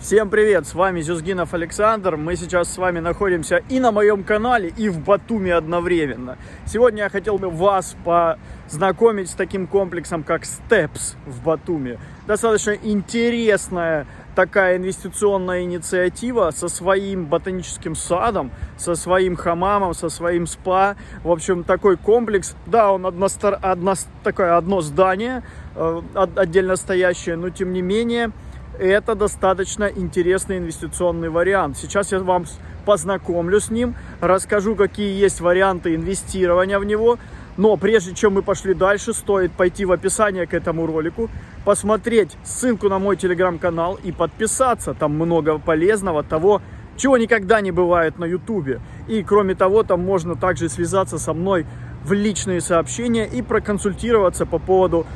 Всем привет, с вами Зюзгинов Александр. Мы сейчас с вами находимся и на моем канале, и в Батуми одновременно. Сегодня я хотел бы вас познакомить с таким комплексом, как Steps в Батуми. Достаточно интересная такая инвестиционная инициатива со своим ботаническим садом, со своим хамамом, со своим спа. В общем, такой комплекс. Да, он одно, одно, такое одно здание, э, отдельно стоящее, но тем не менее это достаточно интересный инвестиционный вариант. Сейчас я вам познакомлю с ним, расскажу, какие есть варианты инвестирования в него. Но прежде чем мы пошли дальше, стоит пойти в описание к этому ролику, посмотреть ссылку на мой телеграм-канал и подписаться. Там много полезного, того, чего никогда не бывает на ютубе. И кроме того, там можно также связаться со мной в личные сообщения и проконсультироваться по поводу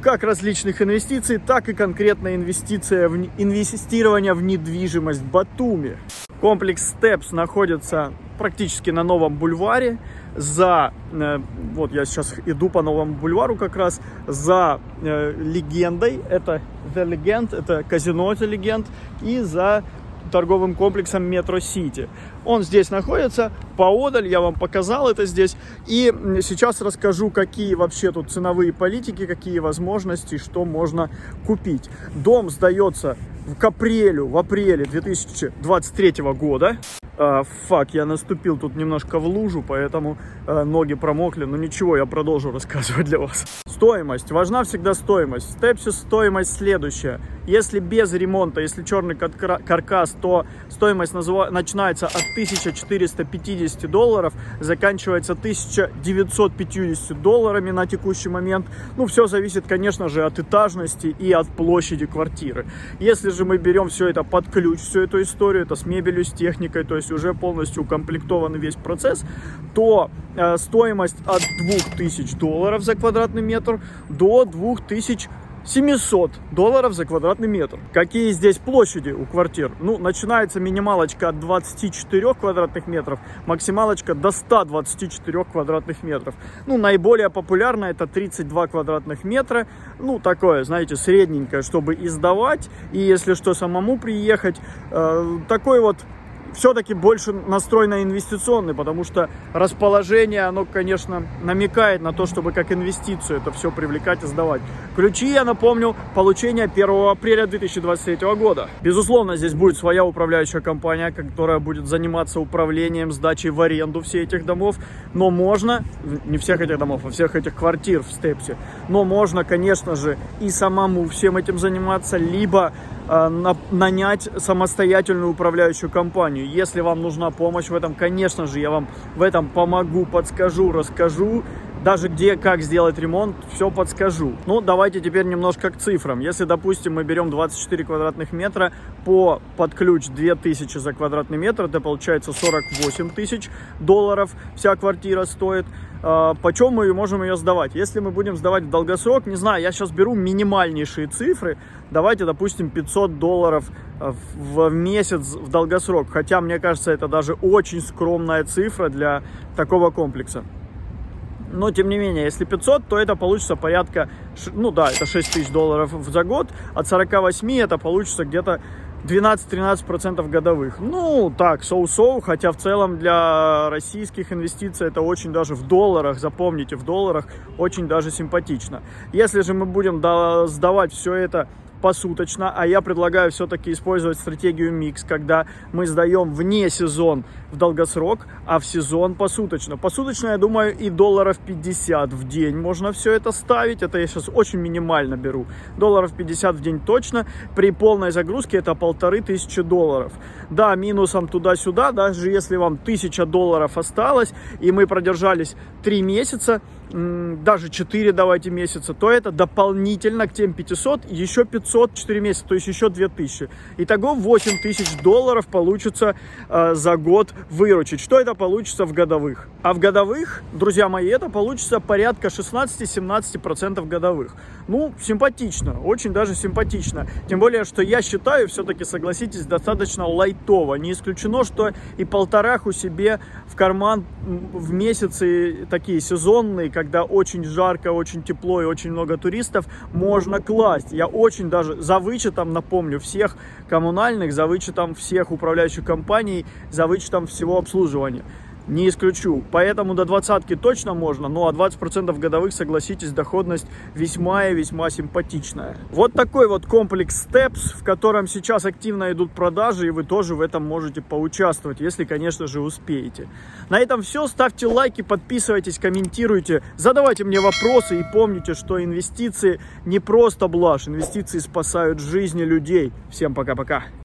как различных инвестиций, так и конкретно инвестиция в, инвестирование в недвижимость Батуми. Комплекс Steps находится практически на новом бульваре. За, э, вот я сейчас иду по новому бульвару как раз, за э, легендой, это The Legend, это казино The Legend, и за торговым комплексом Метро Сити. Он здесь находится, поодаль, я вам показал это здесь. И сейчас расскажу, какие вообще тут ценовые политики, какие возможности, что можно купить. Дом сдается к апрелю, в апреле 2023 года. А, фак, я наступил тут немножко в лужу, поэтому а, ноги промокли. Но ничего, я продолжу рассказывать для вас. Стоимость. Важна всегда стоимость. В Степсе стоимость следующая. Если без ремонта, если черный каркас, то стоимость называ... начинается от 1450 долларов, заканчивается 1950 долларами на текущий момент. Ну, все зависит, конечно же, от этажности и от площади квартиры. Если же мы берем все это под ключ, всю эту историю, это с мебелью, с техникой, то есть уже полностью укомплектован весь процесс, то э, стоимость от 2000 долларов за квадратный метр до 2000 700 долларов за квадратный метр. Какие здесь площади у квартир? Ну, начинается минималочка от 24 квадратных метров, максималочка до 124 квадратных метров. Ну, наиболее популярно это 32 квадратных метра. Ну, такое, знаете, средненькое, чтобы издавать. И если что, самому приехать. Э, такой вот все-таки больше настрой на инвестиционный, потому что расположение, оно, конечно, намекает на то, чтобы как инвестицию это все привлекать и сдавать. Ключи, я напомню, получение 1 апреля 2023 года. Безусловно, здесь будет своя управляющая компания, которая будет заниматься управлением, сдачей в аренду всех этих домов, но можно, не всех этих домов, а всех этих квартир в Степсе, но можно, конечно же, и самому всем этим заниматься, либо нанять самостоятельную управляющую компанию. Если вам нужна помощь в этом, конечно же, я вам в этом помогу, подскажу, расскажу. Даже где, как сделать ремонт, все подскажу. Ну, давайте теперь немножко к цифрам. Если, допустим, мы берем 24 квадратных метра по под ключ 2000 за квадратный метр, это получается 48 тысяч долларов вся квартира стоит. А, почем мы можем ее сдавать? Если мы будем сдавать в долгосрок, не знаю, я сейчас беру минимальнейшие цифры. Давайте, допустим, 500 долларов а, в месяц в долгосрок. Хотя, мне кажется, это даже очень скромная цифра для такого комплекса. Но, тем не менее, если 500, то это получится порядка, ну да, это 6 тысяч долларов за год. От 48 это получится где-то 12-13% годовых. Ну, так, соу-соу, хотя в целом для российских инвестиций это очень даже в долларах, запомните, в долларах очень даже симпатично. Если же мы будем сдавать все это посуточно, а я предлагаю все-таки использовать стратегию микс, когда мы сдаем вне сезон в долгосрок, а в сезон посуточно. Посуточно, я думаю, и долларов 50 в день можно все это ставить. Это я сейчас очень минимально беру. Долларов 50 в день точно. При полной загрузке это полторы тысячи долларов. Да, минусом туда-сюда, даже если вам тысяча долларов осталось, и мы продержались 3 месяца, даже 4 давайте месяца, то это дополнительно к тем 500 еще 500 4 месяца, то есть еще 2000. Итого 8 тысяч долларов получится э, за год выручить. Что это получится в годовых? А в годовых, друзья мои, это получится порядка 16-17% годовых. Ну, симпатично, очень даже симпатично. Тем более, что я считаю, все-таки, согласитесь, достаточно лайтово. Не исключено, что и полтораху себе в карман в месяцы такие сезонные, когда очень жарко, очень тепло и очень много туристов, можно класть. Я очень даже за вычетом, напомню, всех коммунальных, за вычетом всех управляющих компаний, за вычетом всего обслуживания не исключу. Поэтому до двадцатки точно можно, ну а 20% годовых, согласитесь, доходность весьма и весьма симпатичная. Вот такой вот комплекс Steps, в котором сейчас активно идут продажи, и вы тоже в этом можете поучаствовать, если, конечно же, успеете. На этом все. Ставьте лайки, подписывайтесь, комментируйте, задавайте мне вопросы и помните, что инвестиции не просто блажь, инвестиции спасают жизни людей. Всем пока-пока.